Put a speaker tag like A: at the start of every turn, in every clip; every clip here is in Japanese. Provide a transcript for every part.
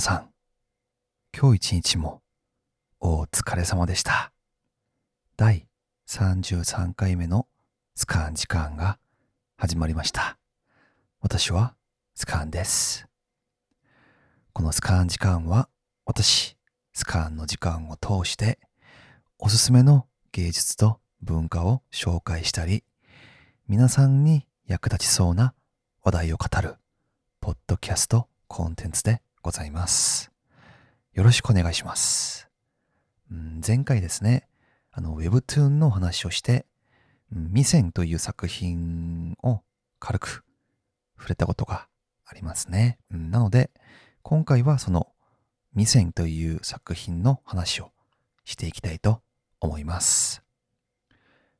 A: 皆さん、今日一日もお疲れ様でした。第33回目のスカン時間が始まりました。私はスカンです。このスカン時間は私、スカンの時間を通しておすすめの芸術と文化を紹介したり、皆さんに役立ちそうな話題を語るポッドキャストコンテンツでございます。よろしくお願いします。うん前回ですね、あの Webtoon の話をして、ミセンという作品を軽く触れたことがありますね。うんなので、今回はそのミセンという作品の話をしていきたいと思います。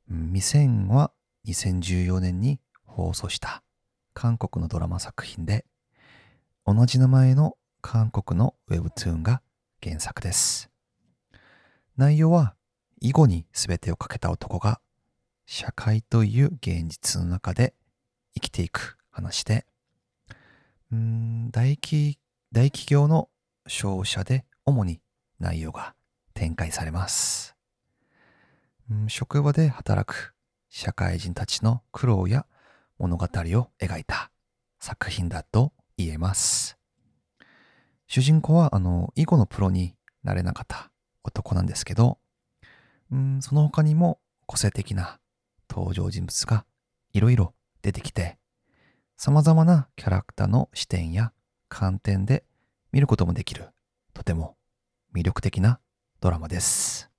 A: ミセンは2014年に放送した韓国のドラマ作品で、同じ名前の韓国の Webtoon が原作です。内容は囲碁に全てをかけた男が社会という現実の中で生きていく話で、うん大企大企業の商社で主に内容が展開されます。うん職場で働く社会人たちの苦労や物語を描いた作品だと言えます。主人公はあの囲碁のプロになれなかった男なんですけど、うん、その他にも個性的な登場人物がいろいろ出てきて、様々なキャラクターの視点や観点で見ることもできる、とても魅力的なドラマです。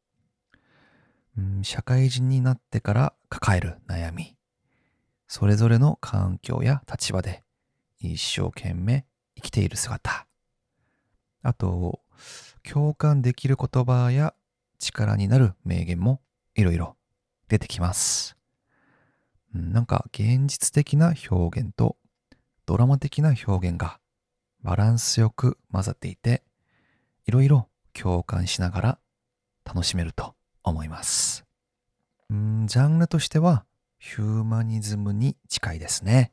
A: うん、社会人になってから抱える悩み、それぞれの環境や立場で一生懸命生きている姿、あと、共感できる言葉や力になる名言もいろいろ出てきます。なんか現実的な表現とドラマ的な表現がバランスよく混ざっていて、いろいろ共感しながら楽しめると思います。うんジャンルとしてはヒューマニズムに近いですね。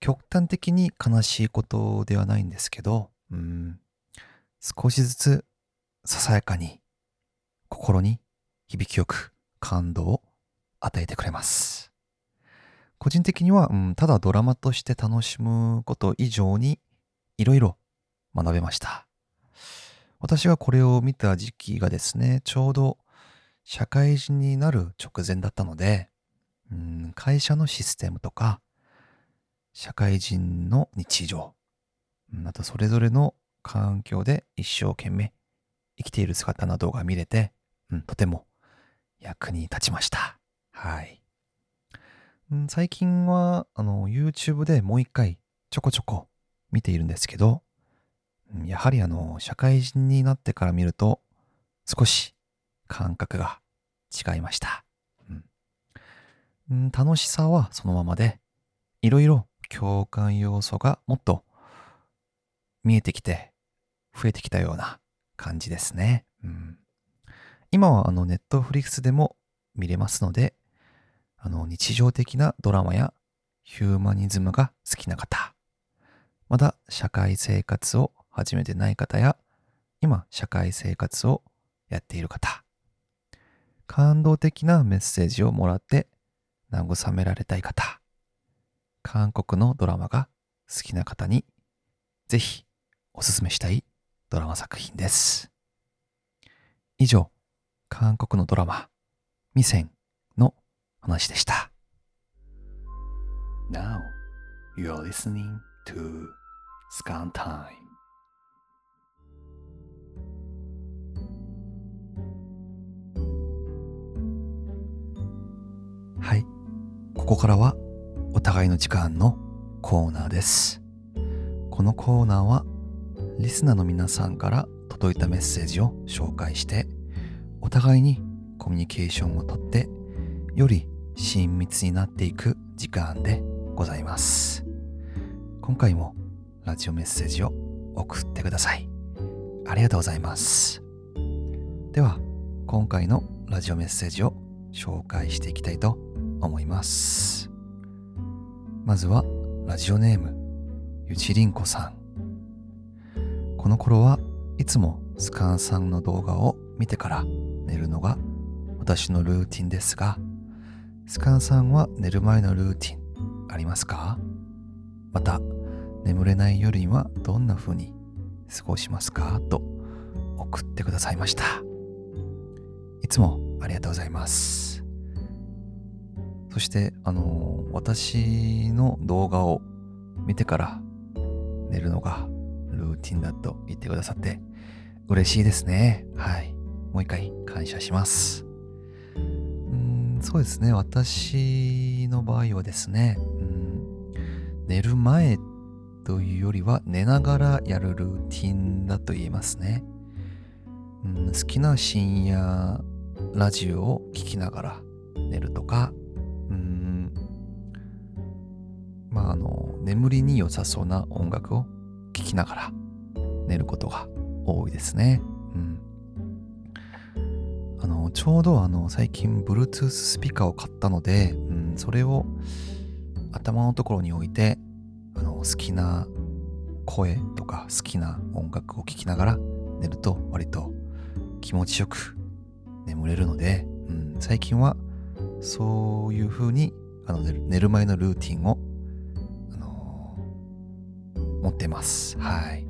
A: 極端的に悲しいことではないんですけど、うん、少しずつささやかに心に響きよく感動を与えてくれます。個人的には、うん、ただドラマとして楽しむこと以上にいろいろ学べました。私がこれを見た時期がですね、ちょうど社会人になる直前だったので、うん、会社のシステムとか、社会人の日常、うんあとそれぞれの環境で一生懸命生きている姿などが見れて、うん、とても役に立ちました。はい。最近は、あの、YouTube でもう一回ちょこちょこ見ているんですけど、やはりあの、社会人になってから見ると、少し感覚が違いました。楽しさはそのままで、いろいろ共感要素がもっと見えてきて、増えてきたような感じですね。うん、今はあのネットフリックスでも見れますので、あの日常的なドラマやヒューマニズムが好きな方、まだ社会生活を始めてない方や、今社会生活をやっている方、感動的なメッセージをもらって慰められたい方、韓国のドラマが好きな方にぜひおすすめしたいドラマ作品です。以上、韓国のドラマ、ミセンの話でした。Now, you are listening to Scan Time. はい。ここからはお互いの時間のコーナーです。このコーナーはリスナーの皆さんから届いたメッセージを紹介してお互いにコミュニケーションをとってより親密になっていく時間でございます。今回もラジオメッセージを送ってください。ありがとうございます。では、今回のラジオメッセージを紹介していきたいと思います。まずは、ラジオネーム、ゆちりんこさん。この頃はいつもスカンさんの動画を見てから寝るのが私のルーティンですが、スカンさんは寝る前のルーティンありますか？また、眠れない夜にはどんな風に過ごしますか？と送ってくださいました。いつもありがとうございます。そして、あの、私の動画を見てから寝るのがルーティンだと言ってくださって嬉しいですね。はい。もう一回感謝します。うん、そうですね。私の場合はですね、うん、寝る前というよりは寝ながらやるルーティンだと言えますね。うん、好きな深夜ラジオを聴きながら寝るとか、うん、まああの、眠りに良さそうな音楽を聴きながら寝ることが多いですね。うん。あの、ちょうどあの、最近 Bluetooth スピーカーを買ったので、うん、それを頭のところに置いて、あの、好きな声とか好きな音楽を聴きながら寝ると割と気持ちよく眠れるので、うん、最近はそういう風にあの寝る前のルーティンを、ってます。はい。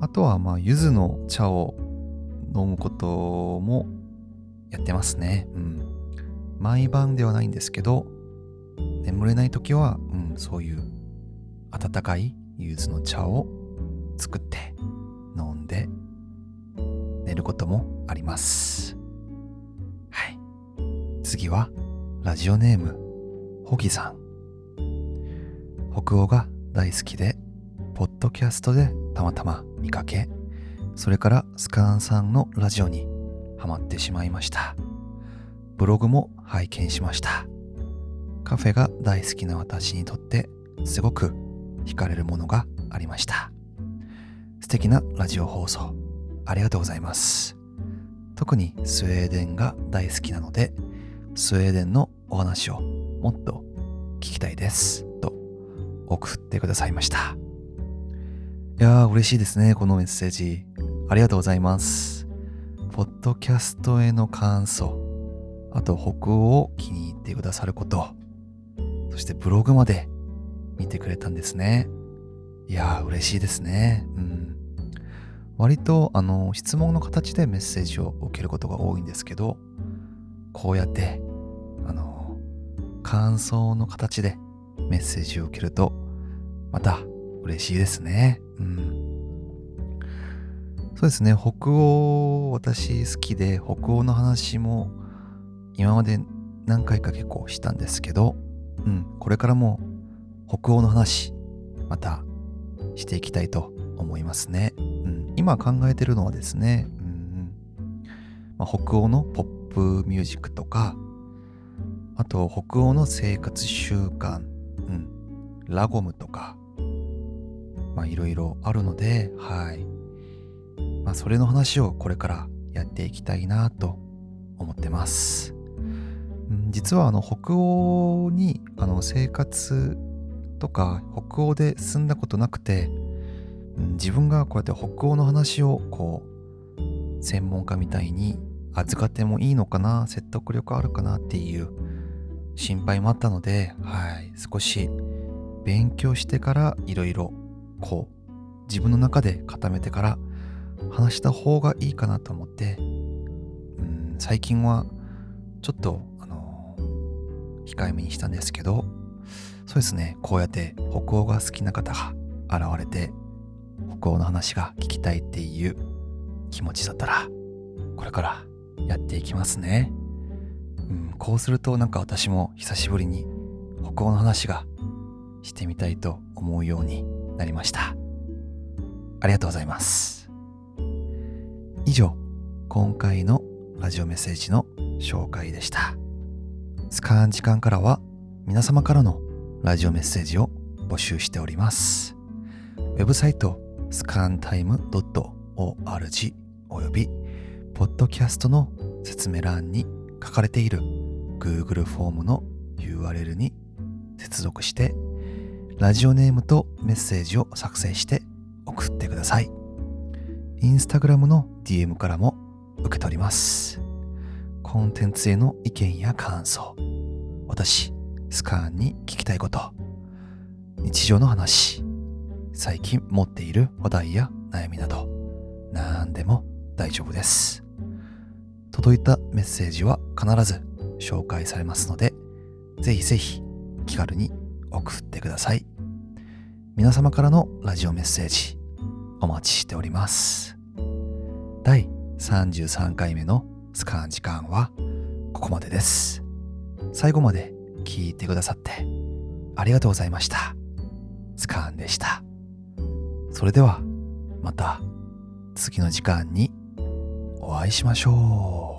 A: あとは、まあ、柚子の茶を飲むこともやってますね。うん。毎晩ではないんですけど、眠れない時は、うん、そういう温かい柚子の茶を作って飲んで寝ることもあります。はい。次は、ラジオネーム、ホギさん。北欧が大好きで、ポッドキャストでたまたま見かけ、それからスカーンさんのラジオにハマってしまいました。ブログも拝見しました。カフェが大好きな私にとってすごく惹かれるものがありました。素敵なラジオ放送ありがとうございます。特にスウェーデンが大好きなので、スウェーデンのお話をもっと聞きたいです。送ってくださいました。いやー嬉しいですね、このメッセージ。ありがとうございます。ポッドキャストへの感想、あと北欧を気に入ってくださること、そしてブログまで見てくれたんですね。いやー嬉しいですね。うん。割とあの質問の形でメッセージを受けることが多いんですけど、こうやってあの感想の形でメッセージを受けるとまた嬉しいですね。うん。そうですね、北欧、私好きで、北欧の話も今まで何回か結構したんですけど、うん、これからも北欧の話、またしていきたいと思いますね。うん、今考えてるのはですね、うんまあ、北欧のポップミュージックとか、あと北欧の生活習慣、ラゴムとか、まあいろいろあるので、はい。まあそれの話をこれからやっていきたいなと思ってます。実はあの北欧にあの生活とか北欧で住んだことなくて、自分がこうやって北欧の話をこう専門家みたいに預かってもいいのかな説得力あるかなっていう心配もあったので、はい、少し勉強してからいろいろこう自分の中で固めてから話した方がいいかなと思って。うん最近はちょっとあの控えめにしたんですけどそうですね。こうやって北欧が好きな方が現れて北欧の話が聞きたいっていう気持ちだったらこれからやっていきますね、うん、こうするとなんか私も久しぶりに北欧の話がしてみたいと思うようになりました。ありがとうございます。以上、今回のラジオメッセージの紹介でした。スカーン時間からは皆様からのラジオメッセージを募集しております。ウェブサイトスカンタイム .org およびポッドキャストの説明欄に書かれている Google フォームの URL に接続してラジオネームとメッセージを作成して送ってください。インスタグラムの DM からも受け取ります。コンテンツへの意見や感想、私、スカーンに聞きたいこと、日常の話、最近持っている話題や悩みなど、何でも大丈夫です。届いたメッセージは必ず紹介されますので、ぜひぜひ気軽に送ってください。皆様からのラジオメッセージお待ちしております。第33回目のスカン時間はここまでです。最後まで聞いてくださってありがとうございました。スカンでした。それではまた次の時間にお会いしましょう。